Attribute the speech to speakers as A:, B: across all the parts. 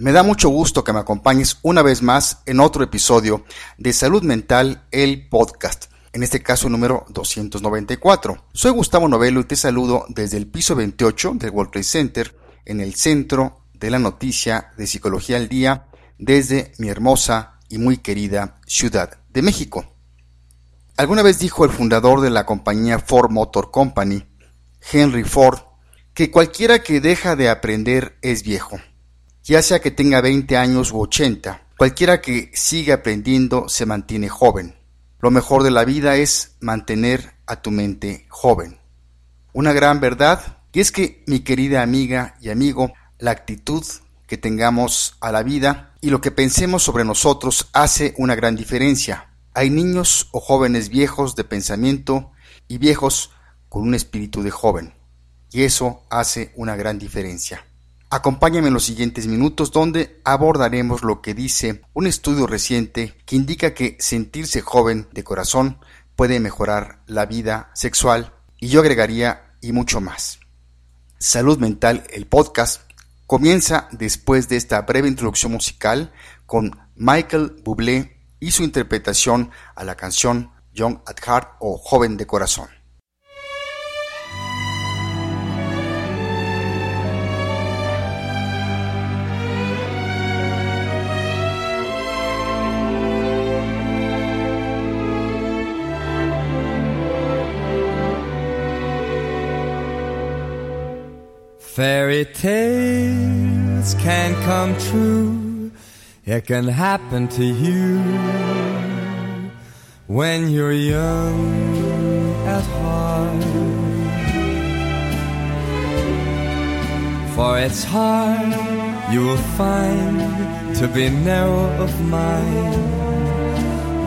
A: Me da mucho gusto que me acompañes una vez más en otro episodio de Salud Mental, el podcast, en este caso número 294. Soy Gustavo Novelo y te saludo desde el piso 28 del World Trade Center, en el centro de la noticia de Psicología al Día, desde mi hermosa y muy querida Ciudad de México. Alguna vez dijo el fundador de la compañía Ford Motor Company, Henry Ford, que cualquiera que deja de aprender es viejo ya sea que tenga 20 años u 80. Cualquiera que siga aprendiendo se mantiene joven. Lo mejor de la vida es mantener a tu mente joven. Una gran verdad, y es que, mi querida amiga y amigo, la actitud que tengamos a la vida y lo que pensemos sobre nosotros hace una gran diferencia. Hay niños o jóvenes viejos de pensamiento y viejos con un espíritu de joven, y eso hace una gran diferencia. Acompáñame en los siguientes minutos donde abordaremos lo que dice un estudio reciente que indica que sentirse joven de corazón puede mejorar la vida sexual y yo agregaría y mucho más. Salud Mental, el podcast, comienza después de esta breve introducción musical con Michael Bublé y su interpretación a la canción Young at Heart o Joven de Corazón.
B: Fairy tales can come true. It can happen to you when you're young at heart. For it's hard, you will find, to be narrow of mind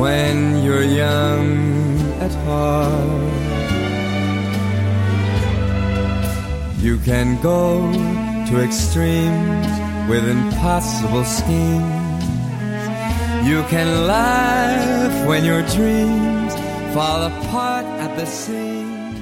B: when you're young at heart. You can go to extremes with impossible schemes. You can when your dreams fall apart at the seams.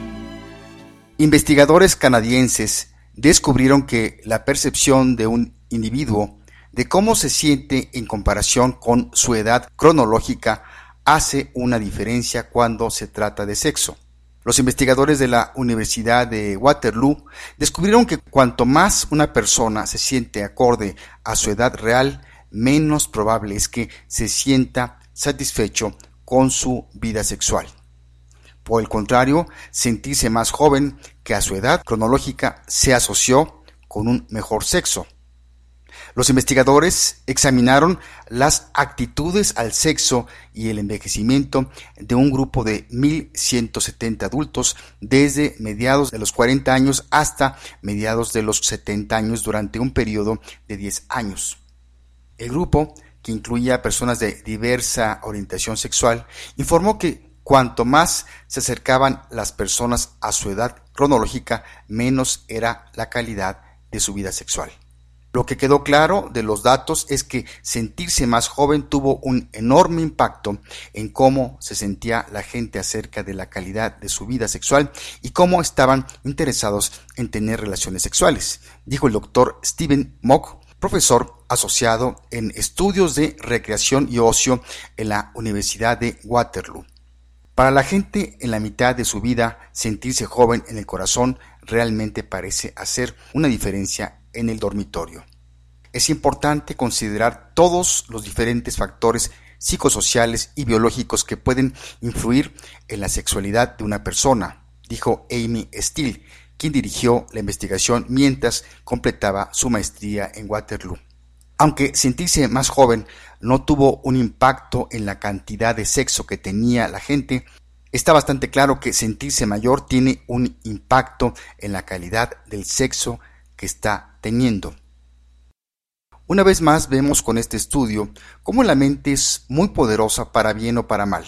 A: Investigadores canadienses descubrieron que la percepción de un individuo de cómo se siente en comparación con su edad cronológica hace una diferencia cuando se trata de sexo. Los investigadores de la Universidad de Waterloo descubrieron que cuanto más una persona se siente acorde a su edad real, menos probable es que se sienta satisfecho con su vida sexual. Por el contrario, sentirse más joven que a su edad cronológica se asoció con un mejor sexo. Los investigadores examinaron las actitudes al sexo y el envejecimiento de un grupo de 1.170 adultos desde mediados de los 40 años hasta mediados de los 70 años durante un periodo de 10 años. El grupo, que incluía personas de diversa orientación sexual, informó que cuanto más se acercaban las personas a su edad cronológica, menos era la calidad de su vida sexual. Lo que quedó claro de los datos es que sentirse más joven tuvo un enorme impacto en cómo se sentía la gente acerca de la calidad de su vida sexual y cómo estaban interesados en tener relaciones sexuales, dijo el doctor Steven Mock, profesor asociado en estudios de recreación y ocio en la Universidad de Waterloo. Para la gente en la mitad de su vida, sentirse joven en el corazón realmente parece hacer una diferencia en el dormitorio. Es importante considerar todos los diferentes factores psicosociales y biológicos que pueden influir en la sexualidad de una persona, dijo Amy Steele, quien dirigió la investigación mientras completaba su maestría en Waterloo. Aunque sentirse más joven no tuvo un impacto en la cantidad de sexo que tenía la gente, está bastante claro que sentirse mayor tiene un impacto en la calidad del sexo que está teniendo. Una vez más vemos con este estudio cómo la mente es muy poderosa para bien o para mal.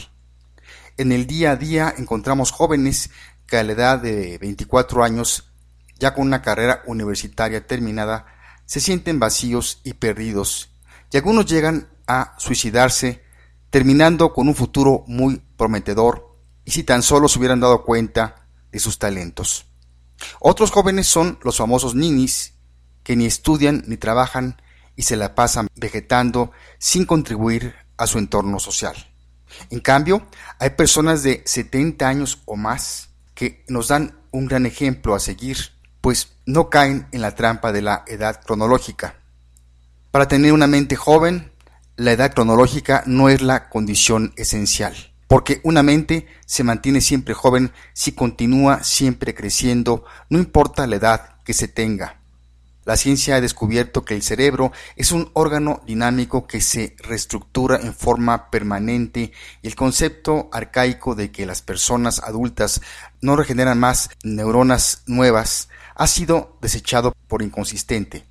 A: En el día a día encontramos jóvenes que a la edad de 24 años, ya con una carrera universitaria terminada, se sienten vacíos y perdidos, y algunos llegan a suicidarse, terminando con un futuro muy prometedor, y si tan solo se hubieran dado cuenta de sus talentos. Otros jóvenes son los famosos ninis, que ni estudian ni trabajan y se la pasan vegetando sin contribuir a su entorno social. En cambio, hay personas de 70 años o más que nos dan un gran ejemplo a seguir, pues no caen en la trampa de la edad cronológica. Para tener una mente joven, la edad cronológica no es la condición esencial, porque una mente se mantiene siempre joven si continúa siempre creciendo, no importa la edad que se tenga. La ciencia ha descubierto que el cerebro es un órgano dinámico que se reestructura en forma permanente y el concepto arcaico de que las personas adultas no regeneran más neuronas nuevas ha sido desechado por inconsistente.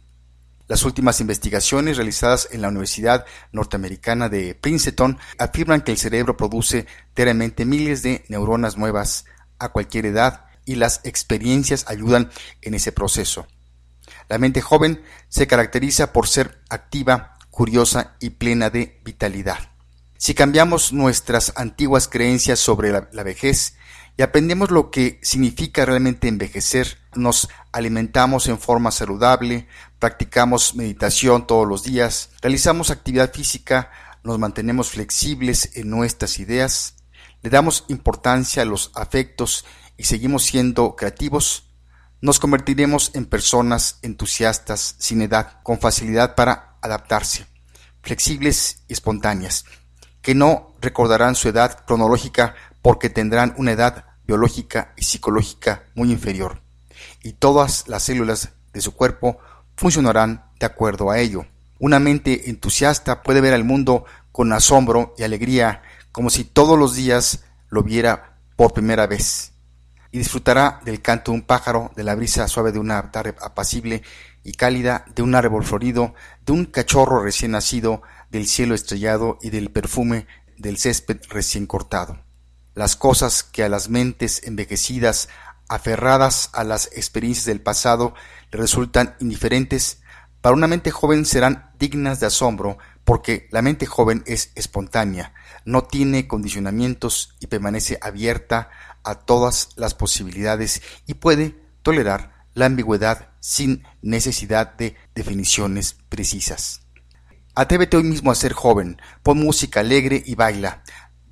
A: Las últimas investigaciones realizadas en la Universidad Norteamericana de Princeton afirman que el cerebro produce diariamente miles de neuronas nuevas a cualquier edad y las experiencias ayudan en ese proceso. La mente joven se caracteriza por ser activa, curiosa y plena de vitalidad. Si cambiamos nuestras antiguas creencias sobre la, vejez y aprendemos lo que significa realmente envejecer, nos alimentamos en forma saludable, practicamos meditación todos los días, realizamos actividad física, nos mantenemos flexibles en nuestras ideas, le damos importancia a los afectos y seguimos siendo creativos, nos convertiremos en personas entusiastas sin edad, con facilidad para adaptarse, flexibles y espontáneas, que no recordarán su edad cronológica porque tendrán una edad biológica y psicológica muy inferior, y todas las células de su cuerpo funcionarán de acuerdo a ello. Una mente entusiasta puede ver al mundo con asombro y alegría, como si todos los días lo viera por primera vez y disfrutará del canto de un pájaro, de la brisa suave de una tarde apacible y cálida, de un árbol florido, de un cachorro recién nacido, del cielo estrellado y del perfume del césped recién cortado. Las cosas que a las mentes envejecidas, aferradas a las experiencias del pasado, le resultan indiferentes, para una mente joven serán dignas de asombro, porque la mente joven es espontánea, no tiene condicionamientos y permanece abierta a todas las posibilidades y puede tolerar la ambigüedad sin necesidad de definiciones precisas. Atrévete hoy mismo a ser joven, pon música alegre y baila.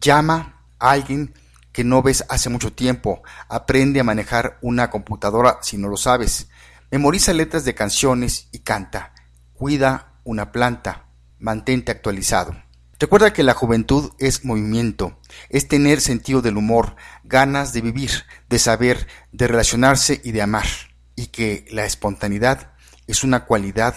A: Llama a alguien que no ves hace mucho tiempo, aprende a manejar una computadora si no lo sabes, memoriza letras de canciones y canta, cuida una planta, mantente actualizado. Recuerda que la juventud es movimiento, es tener sentido del humor, ganas de vivir, de saber, de relacionarse y de amar, y que la espontaneidad es una cualidad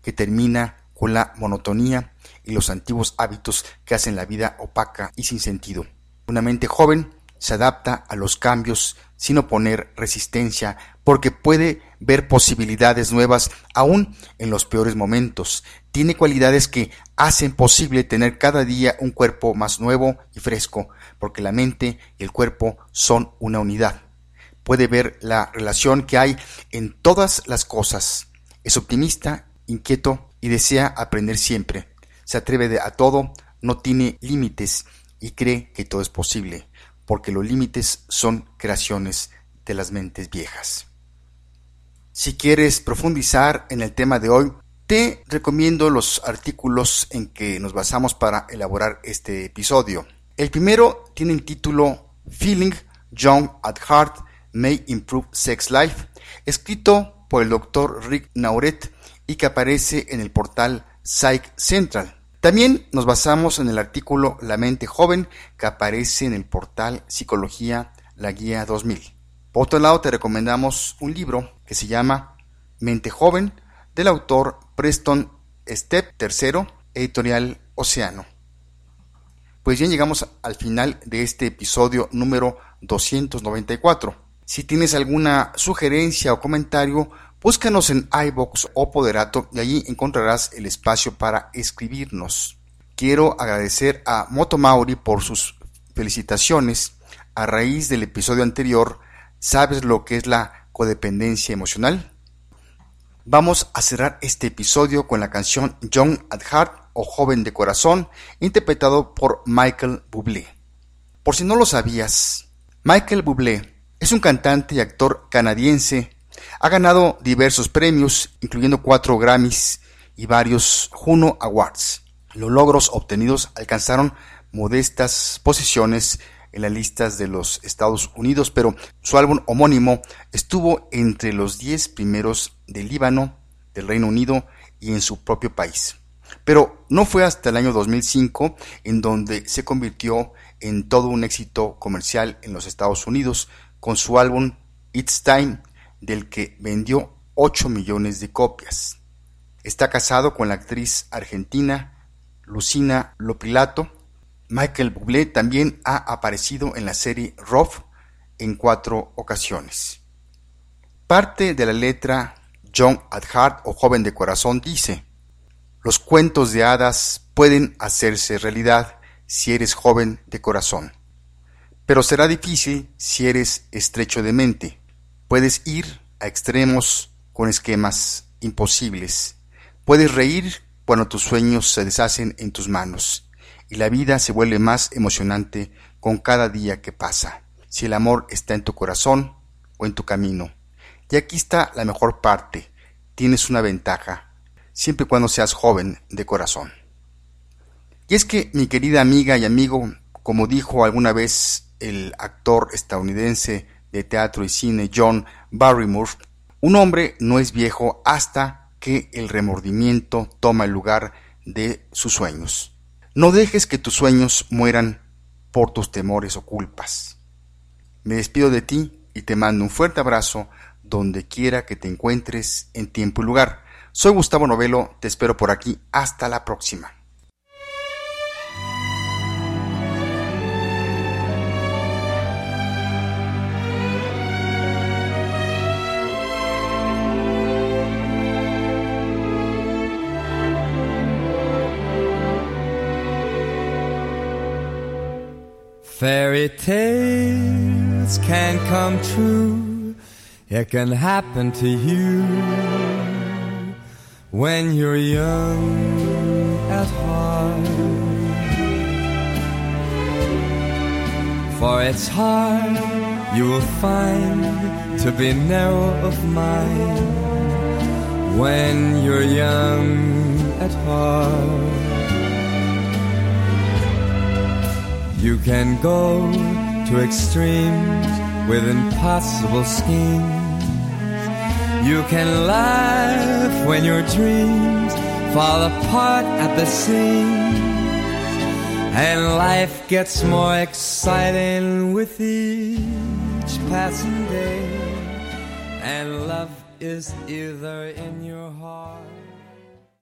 A: que termina con la monotonía y los antiguos hábitos que hacen la vida opaca y sin sentido. Una mente joven se adapta a los cambios sin oponer resistencia, porque puede ver posibilidades nuevas aún en los peores momentos. Tiene cualidades que hacen posible tener cada día un cuerpo más nuevo y fresco, porque la mente y el cuerpo son una unidad. Puede ver la relación que hay en todas las cosas. Es optimista, inquieto y desea aprender siempre. Se atreve a todo, no tiene límites y cree que todo es posible porque los límites son creaciones de las mentes viejas. Si quieres profundizar en el tema de hoy, te recomiendo los artículos en que nos basamos para elaborar este episodio. El primero tiene el título Feeling Young at Heart May Improve Sex Life, escrito por el doctor Rick Nauret y que aparece en el portal Psych Central. También nos basamos en el artículo La mente joven que aparece en el portal Psicología La Guía 2000. Por otro lado, te recomendamos un libro que se llama Mente joven del autor Preston Step III, editorial Océano. Pues bien, llegamos al final de este episodio número 294. Si tienes alguna sugerencia o comentario, Búscanos en iBox o Poderato y allí encontrarás el espacio para escribirnos. Quiero agradecer a Moto Mauri por sus felicitaciones. A raíz del episodio anterior, ¿sabes lo que es la codependencia emocional? Vamos a cerrar este episodio con la canción Young at Heart o Joven de Corazón, interpretado por Michael Bublé. Por si no lo sabías, Michael Bublé es un cantante y actor canadiense ha ganado diversos premios, incluyendo cuatro Grammys y varios Juno Awards. Los logros obtenidos alcanzaron modestas posiciones en las listas de los Estados Unidos, pero su álbum homónimo estuvo entre los 10 primeros del Líbano, del Reino Unido y en su propio país. Pero no fue hasta el año 2005 en donde se convirtió en todo un éxito comercial en los Estados Unidos con su álbum It's Time, del que vendió 8 millones de copias. Está casado con la actriz argentina Lucina Lopilato. Michael Bublé también ha aparecido en la serie Rough en cuatro ocasiones. Parte de la letra John at Heart o Joven de Corazón dice, los cuentos de hadas pueden hacerse realidad si eres joven de corazón, pero será difícil si eres estrecho de mente. Puedes ir a extremos con esquemas imposibles. Puedes reír cuando tus sueños se deshacen en tus manos y la vida se vuelve más emocionante con cada día que pasa, si el amor está en tu corazón o en tu camino. Y aquí está la mejor parte. Tienes una ventaja siempre y cuando seas joven de corazón. Y es que, mi querida amiga y amigo, como dijo alguna vez el actor estadounidense de teatro y cine John Barrymore, un hombre no es viejo hasta que el remordimiento toma el lugar de sus sueños. No dejes que tus sueños mueran por tus temores o culpas. Me despido de ti y te mando un fuerte abrazo donde quiera que te encuentres en tiempo y lugar. Soy Gustavo Novelo, te espero por aquí. Hasta la próxima.
B: Fairy tales can come true. It can happen to you. when you're young at heart. For it's hard, you'll find, to be narrow of mind when you're young at heart. You can go to extremes with impossible schemes you can laugh when your dreams fall apart at the seams, and life gets more exciting with each passing day, and love is either in your heart.